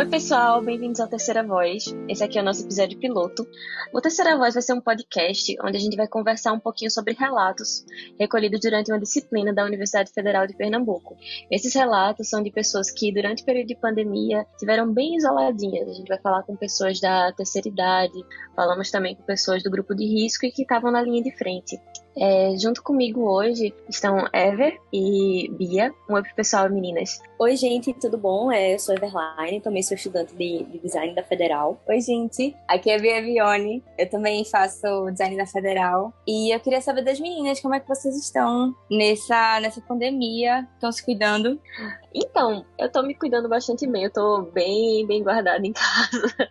Oi, pessoal, bem-vindos ao Terceira Voz. Esse aqui é o nosso episódio piloto. O Terceira Voz vai ser um podcast onde a gente vai conversar um pouquinho sobre relatos recolhidos durante uma disciplina da Universidade Federal de Pernambuco. Esses relatos são de pessoas que, durante o período de pandemia, estiveram bem isoladinhas. A gente vai falar com pessoas da terceira idade, falamos também com pessoas do grupo de risco e que estavam na linha de frente. É, junto comigo hoje estão Ever e Bia. Um oi pro pessoal, meninas. Oi, gente, tudo bom? É, eu sou Everline, também sou estudante de, de design da Federal. Oi, gente, aqui é a Bia Vione. Eu também faço design da Federal. E eu queria saber das meninas como é que vocês estão nessa, nessa pandemia. Estão se cuidando? Então, eu tô me cuidando bastante bem. Eu tô bem, bem guardada em casa.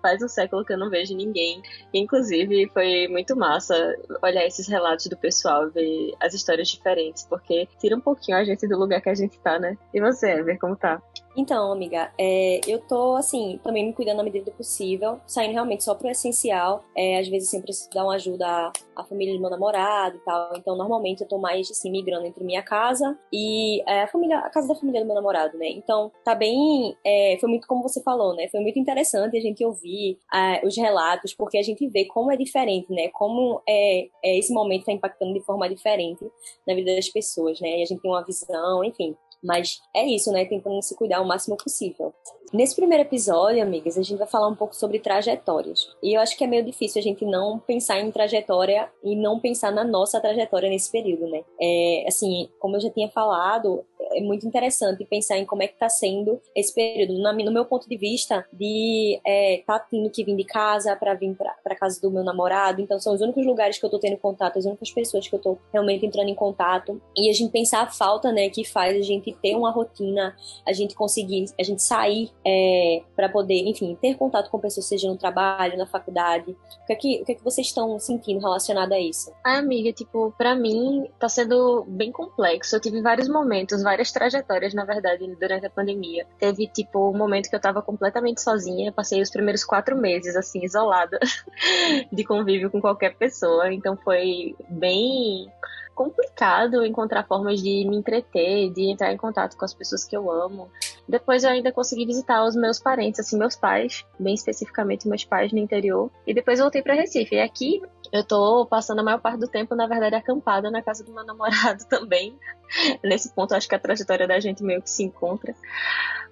Faz um século que eu não vejo ninguém. Inclusive, foi muito massa olhar esses relatos do pessoal, ver as histórias diferentes, porque tira um pouquinho a gente do lugar que a gente tá, né? E você, Ever, como tá? Então, amiga, é, eu tô, assim, também me cuidando na medida do possível, saindo realmente só pro essencial. É, às vezes, sempre preciso dar uma ajuda à, à, família do meu namorado e tal. Então, normalmente, eu tô mais, assim, migrando entre minha casa e é, a família, a casa da família do meu namorado, né? Então, tá bem. É, foi muito como você falou, né? Foi muito interessante a gente ouvir é, os relatos, porque a gente vê como é diferente, né? Como é, é, esse momento tá impactando de forma diferente na vida das pessoas, né? E a gente tem uma visão, enfim. Mas é isso, né? Tentando se cuidar o máximo possível. Nesse primeiro episódio, amigas, a gente vai falar um pouco sobre trajetórias. E eu acho que é meio difícil a gente não pensar em trajetória e não pensar na nossa trajetória nesse período, né? É, assim, como eu já tinha falado, é muito interessante pensar em como é que está sendo esse período. No meu ponto de vista, de é, tá tendo que vir de casa para vir para casa do meu namorado. Então, são os únicos lugares que eu tô tendo contato, as únicas pessoas que eu tô realmente entrando em contato. E a gente pensar a falta, né, que faz a gente ter uma rotina, a gente conseguir, a gente sair é, para poder, enfim, ter contato com pessoas, seja no trabalho, na faculdade. O que é que, o que, é que vocês estão sentindo relacionado a isso? Ah, amiga, tipo, para mim tá sendo bem complexo. Eu tive vários momentos, várias trajetórias, na verdade, durante a pandemia. Teve, tipo, um momento que eu tava completamente sozinha, passei os primeiros quatro meses, assim, isolada de convívio com qualquer pessoa. Então foi bem complicado encontrar formas de me entreter, de entrar em contato com as pessoas que eu amo. Depois eu ainda consegui visitar os meus parentes, assim, meus pais, bem especificamente meus pais no interior. E depois voltei para Recife. E aqui eu tô passando a maior parte do tempo, na verdade, acampada na casa do meu namorado também. Nesse ponto, acho que a trajetória da gente meio que se encontra.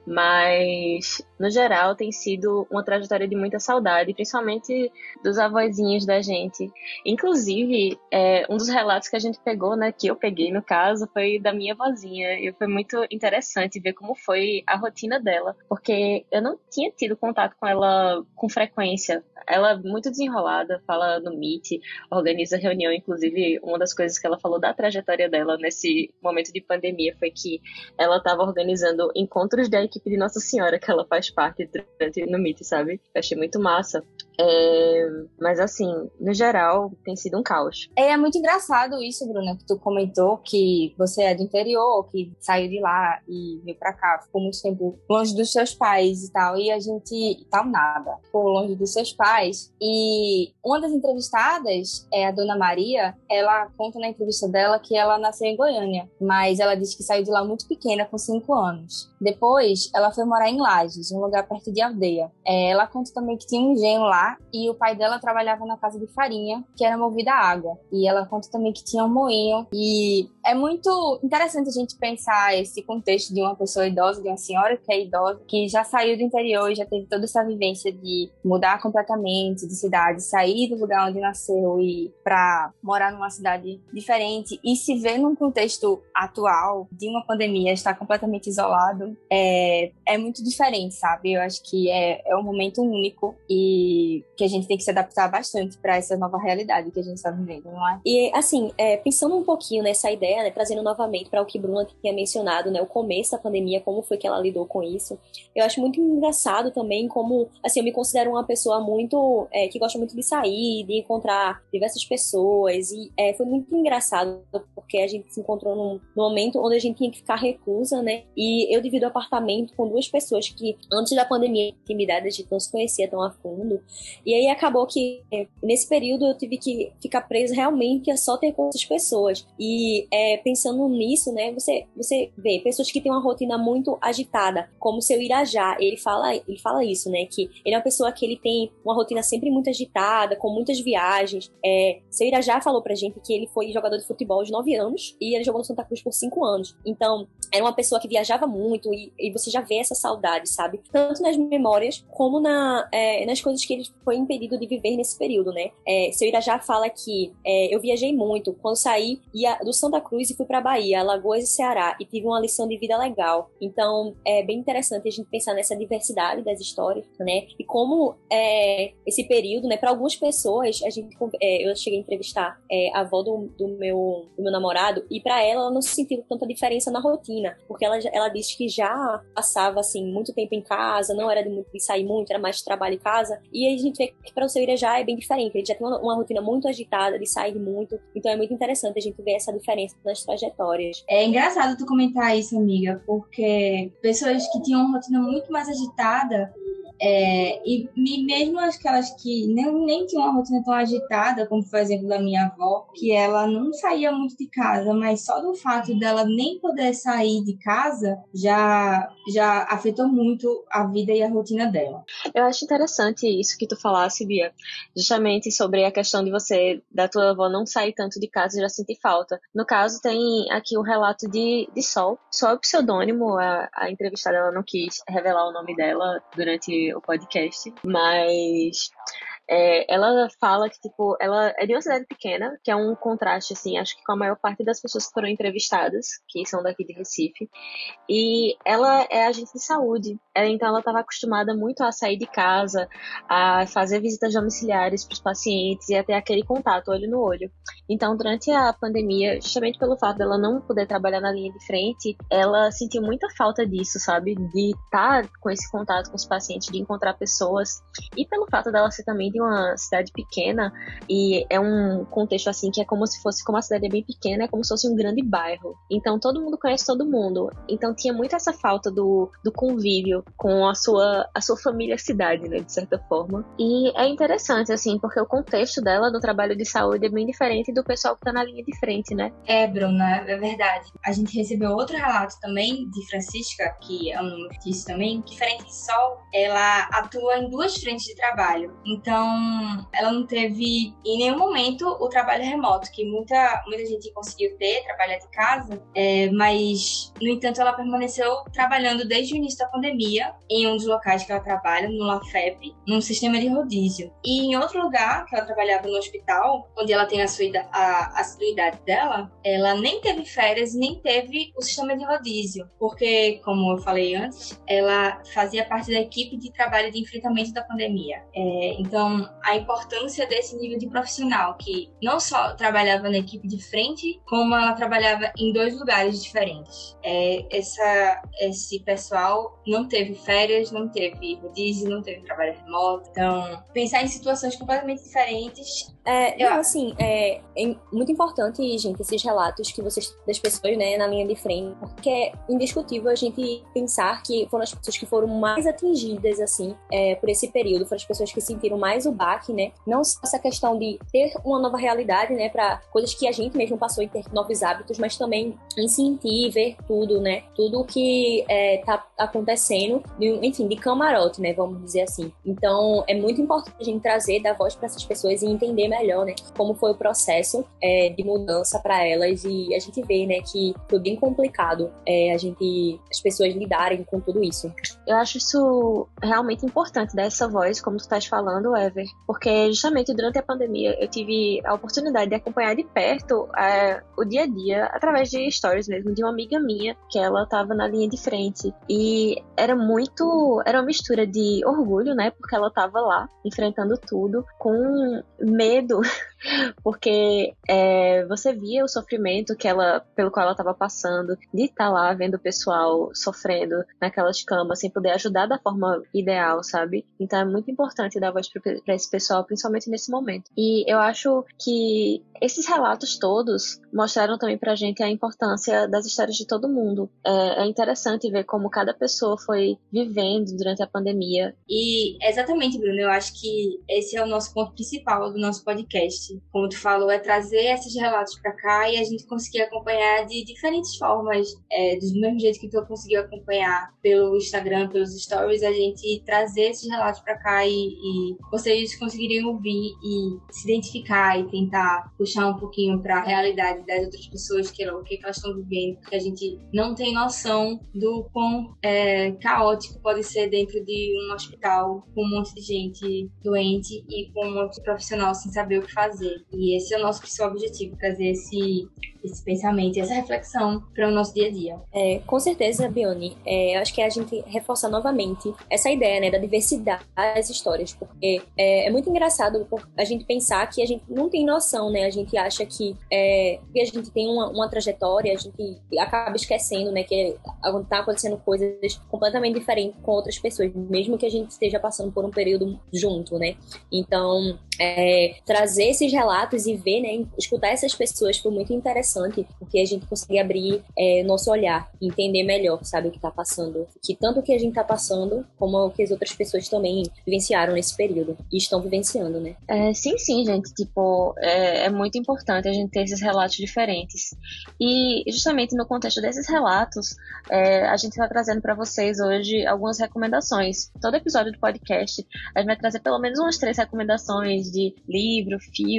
Mas, no geral, tem sido uma trajetória de muita saudade, principalmente dos avózinhos da gente. Inclusive, é, um dos relatos que a gente pegou, né, que eu peguei no caso, foi da minha vozinha. E foi muito interessante ver como foi a rotina dela, porque eu não tinha tido contato com ela com frequência. Ela é muito desenrolada, fala no Meet, organiza reunião. Inclusive, uma das coisas que ela falou da trajetória dela nesse momento de pandemia foi que ela estava organizando encontros da equipe de Nossa Senhora, que ela faz parte durante no Meet, sabe? Eu achei muito massa. É, mas assim, no geral, tem sido um caos. É, é muito engraçado isso, Bruna, que tu comentou que você é do interior, que saiu de lá e veio pra cá, ficou muito tempo longe dos seus pais e tal, e a gente tal nada, ficou longe dos seus pais. E uma das entrevistadas, é a dona Maria, ela conta na entrevista dela que ela nasceu em Goiânia, mas ela disse que saiu de lá muito pequena, com 5 anos. Depois, ela foi morar em Lages, um lugar perto de aldeia. É, ela conta também que tinha um engenho lá e o pai dela trabalhava na casa de farinha, que era movida a água. E ela conta também que tinha um moinho. E é muito interessante a gente pensar esse contexto de uma pessoa idosa, de uma senhora que é idosa, que já saiu do interior e já teve toda essa vivência de mudar completamente de cidade, sair do lugar onde nasceu e para morar numa cidade diferente e se ver num contexto atual de uma pandemia, estar completamente isolado, é, é muito diferente, sabe? Eu acho que é, é um momento único e que a gente tem que se adaptar bastante para essa nova realidade que a gente está vivendo, não é? E assim, é, pensando um pouquinho nessa ideia, né, trazendo novamente para o que Bruna tinha mencionado, né, o começo da pandemia, como foi que ela lidou com isso. Eu acho muito engraçado também como, assim, eu me considero uma pessoa muito é, que gosta muito de sair, de encontrar diversas pessoas e é, foi muito engraçado porque a gente se encontrou num, momento onde a gente tinha que ficar reclusa, né? E eu divido o apartamento com duas pessoas que antes da pandemia, intimidade, a gente não se conhecia tão a fundo. E aí acabou que nesse período eu tive que ficar presa realmente a só ter com essas pessoas. E é, pensando nisso, né, você, você vê pessoas que têm uma rotina muito agitada, como o seu Irajá, ele fala, ele fala isso, né, que ele é uma pessoa que ele tem uma rotina sempre muito agitada, com muitas viagens. É, seu Irajá falou pra gente que ele foi jogador de futebol aos 9 anos e ele jogou no Santa Cruz por 5 anos. Então, era uma pessoa que viajava muito e, e você já vê essa saudade, sabe? Tanto nas memórias como na, é, nas coisas que ele foi impedido de viver nesse período, né? É, seu Irajá fala que é, eu viajei muito. Quando saí ia do Santa Cruz e fui para Bahia, Alagoas e Ceará e tive uma lição de vida legal. Então é bem interessante a gente pensar nessa diversidade das histórias, né? E como é, esse período, né? Para algumas pessoas, a gente é, eu cheguei a entrevistar é, a avó do, do, meu, do meu namorado e para ela ela não sentiu tanta diferença na rotina, porque ela, ela disse que já passava assim muito tempo em casa, não era de, de sair muito, era mais trabalho em casa. E a gente vê que para o seu Irajá é bem diferente. Ele já tem uma, uma rotina muito agitada, de sair muito. Então é muito interessante a gente ver essa diferença nas trajetórias. É engraçado tu comentar isso, amiga, porque pessoas que tinham uma rotina muito mais agitada é, e, e, mesmo aquelas que nem, nem tinham uma rotina tão agitada, como por exemplo da minha avó, que ela não saía muito de casa, mas só do fato dela nem poder sair de casa já, já afetou muito a vida e a rotina dela. Eu acho interessante isso que tu falasse, Bia, justamente sobre a questão de você, da tua avó não sair tanto de casa e já sentir falta. No caso, tem aqui o relato de, de Sol. É o pseudônimo, a, a entrevistada ela não quis revelar o nome dela durante o podcast, mas é, ela fala que, tipo, ela é de uma cidade pequena, que é um contraste, assim, acho que com a maior parte das pessoas que foram entrevistadas, que são daqui de Recife. E ela é agente de saúde, é, então ela estava acostumada muito a sair de casa, a fazer visitas domiciliares para os pacientes e a ter aquele contato olho no olho. Então, durante a pandemia, justamente pelo fato dela não poder trabalhar na linha de frente, ela sentiu muita falta disso, sabe? De estar tá com esse contato com os pacientes, de encontrar pessoas. E pelo fato dela ser também de uma cidade pequena e é um contexto assim que é como se fosse como a cidade é bem pequena, é como se fosse um grande bairro. Então todo mundo conhece todo mundo. Então tinha muito essa falta do, do convívio com a sua a sua família cidade, né, de certa forma. E é interessante assim, porque o contexto dela do trabalho de saúde é bem diferente do pessoal que tá na linha de frente, né? É, Bruna, é verdade. A gente recebeu outro relato também de Francisca, que é um disso também, diferente de Sol, ela atua em duas frentes de trabalho. Então, ela não teve em nenhum momento o trabalho remoto, que muita, muita gente conseguiu ter, trabalhar de casa, é, mas, no entanto, ela permaneceu trabalhando desde o início da pandemia em um dos locais que ela trabalha, no LaFep, num sistema de rodízio. E em outro lugar, que ela trabalhava no hospital, onde ela tem a sua a assiduidade dela, ela nem teve férias, nem teve o sistema de rodízio, porque, como eu falei antes, ela fazia parte da equipe de trabalho de enfrentamento da pandemia. É, então, a importância desse nível de profissional, que não só trabalhava na equipe de frente, como ela trabalhava em dois lugares diferentes. É, essa, esse pessoal não teve férias, não teve rodízio, não teve trabalho remoto. Então, pensar em situações completamente diferentes. É, não, assim, é, é, muito importante, gente, esses relatos que vocês, das pessoas, né, na linha de frente, porque é indiscutível a gente pensar que foram as pessoas que foram mais atingidas, assim, é, por esse período, foram as pessoas que sentiram mais o baque, né? Não só essa questão de ter uma nova realidade, né, para coisas que a gente mesmo passou em ter novos hábitos, mas também em sentir, ver tudo, né? Tudo que é, tá acontecendo, enfim, de camarote, né? Vamos dizer assim. Então, é muito importante a gente trazer, dar voz para essas pessoas e entender melhor, né? Como foi o processo é, de mudança para elas e a gente vê, né, que foi bem complicado é, a gente, as pessoas lidarem com tudo isso. Eu acho isso realmente importante dar essa voz, como tu estás falando, Ever, porque justamente durante a pandemia eu tive a oportunidade de acompanhar de perto é, o dia a dia através de stories mesmo de uma amiga minha que ela estava na linha de frente. E era muito era uma mistura de orgulho, né, porque ela estava lá enfrentando tudo com medo porque é, você via o sofrimento que ela, pelo qual ela estava passando, de estar tá lá vendo o pessoal sofrendo naquelas camas, sem poder ajudar da forma ideal, sabe? Então é muito importante dar voz para esse pessoal, principalmente nesse momento. E eu acho que esses relatos todos mostraram também pra gente a importância das histórias de todo mundo. É, é interessante ver como cada pessoa foi vivendo durante a pandemia. E exatamente, Bruno, eu acho que esse é o nosso ponto principal do nosso podcast. Como tu falou, é trazer esses relatos para cá e a gente conseguir acompanhar de diferentes formas. É, do mesmo jeito que tu conseguiu acompanhar pelo Instagram, pelos stories, a gente trazer esses relatos para cá e, e vocês conseguiriam ouvir e se identificar e tentar puxar um pouquinho para a realidade das outras pessoas, que, o que elas estão vivendo, porque a gente não tem noção do quão é, caótico pode ser dentro de um hospital com um monte de gente doente e com um monte de profissional sem saber o que fazer. E esse é o nosso principal objetivo, trazer esse, esse pensamento, essa reflexão para o nosso dia a dia. É, com certeza, Bione. É, acho que a gente reforça novamente essa ideia né, da diversidade das histórias, porque é, é muito engraçado a gente pensar que a gente não tem noção, né? A gente acha que é, a gente tem uma, uma, trajetória, a gente acaba esquecendo, né, que tá acontecendo coisas completamente diferentes com outras pessoas, mesmo que a gente esteja passando por um período junto, né? Então, é, trazer esses relatos e ver, né, escutar essas pessoas foi muito interessante, porque a gente consegue abrir é, nosso olhar, entender melhor, sabe, o que está passando. Que tanto o que a gente está passando, como o que as outras pessoas também vivenciaram nesse período e estão vivenciando, né? É, sim, sim, gente. Tipo, é, é muito importante a gente ter esses relatos diferentes. E justamente no contexto desses relatos, é, a gente está trazendo para vocês hoje algumas recomendações. Todo episódio do podcast, a gente vai trazer pelo menos umas três recomendações de livro, filme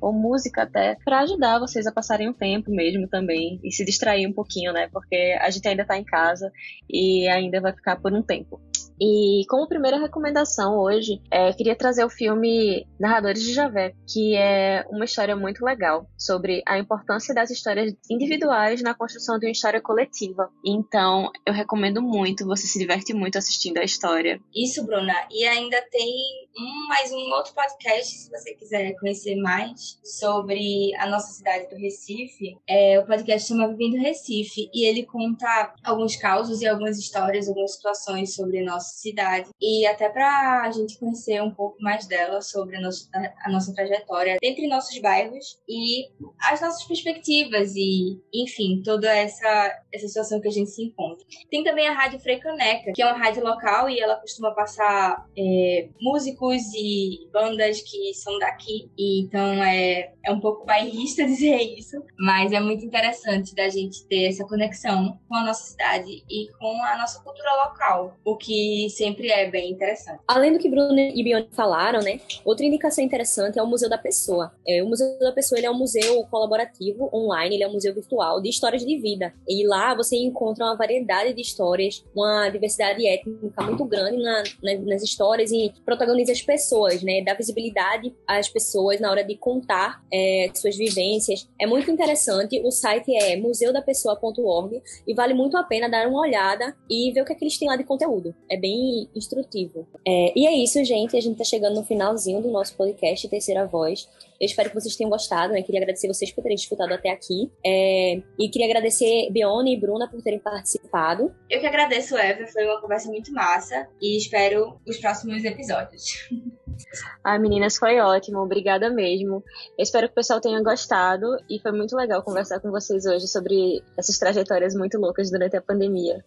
ou música até, para ajudar vocês a passarem o tempo mesmo também e se distrair um pouquinho, né? Porque a gente ainda tá em casa e ainda vai ficar por um tempo. E como primeira recomendação hoje, é, queria trazer o filme Narradores de Javé, que é uma história muito legal sobre a importância das histórias individuais na construção de uma história coletiva. Então, eu recomendo muito, você se diverte muito assistindo a história. Isso, Bruna. E ainda tem um mais um outro podcast, se você quiser conhecer mais sobre a nossa cidade do Recife. É, o podcast chama Vivendo Recife e ele conta alguns causos e algumas histórias, algumas situações sobre nossa nossa cidade e até para a gente conhecer um pouco mais dela sobre a nossa, a nossa trajetória entre nossos bairros e as nossas perspectivas e, enfim, toda essa, essa situação que a gente se encontra. Tem também a Rádio Frecaneca, que é uma rádio local e ela costuma passar é, músicos e bandas que são daqui, e então é, é um pouco bairrista dizer isso, mas é muito interessante da gente ter essa conexão com a nossa cidade e com a nossa cultura local, o que sempre é bem interessante. Além do que Bruno e Bione falaram, né? Outra indicação interessante é o Museu da Pessoa. É, o Museu da Pessoa ele é um museu colaborativo online, ele é um museu virtual de histórias de vida. E lá você encontra uma variedade de histórias, uma diversidade étnica muito grande na, na, nas histórias e protagoniza as pessoas, né? Dá visibilidade às pessoas na hora de contar é, suas vivências. É muito interessante. O site é museudapessoa.org e vale muito a pena dar uma olhada e ver o que, é que eles têm lá de conteúdo. É bem bem instrutivo. É, e é isso, gente. A gente tá chegando no finalzinho do nosso podcast Terceira Voz. Eu espero que vocês tenham gostado, né? Queria agradecer vocês por terem escutado até aqui. É, e queria agradecer Beone e Bruna por terem participado. Eu que agradeço, Eva. Foi uma conversa muito massa. E espero os próximos episódios. Ai, meninas, foi ótimo. Obrigada mesmo. Eu espero que o pessoal tenha gostado. E foi muito legal conversar com vocês hoje sobre essas trajetórias muito loucas durante a pandemia.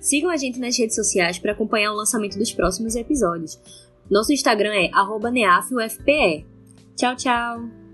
Sigam a gente nas redes sociais para acompanhar o lançamento dos próximos episódios. Nosso Instagram é neafufpe. Tchau, tchau!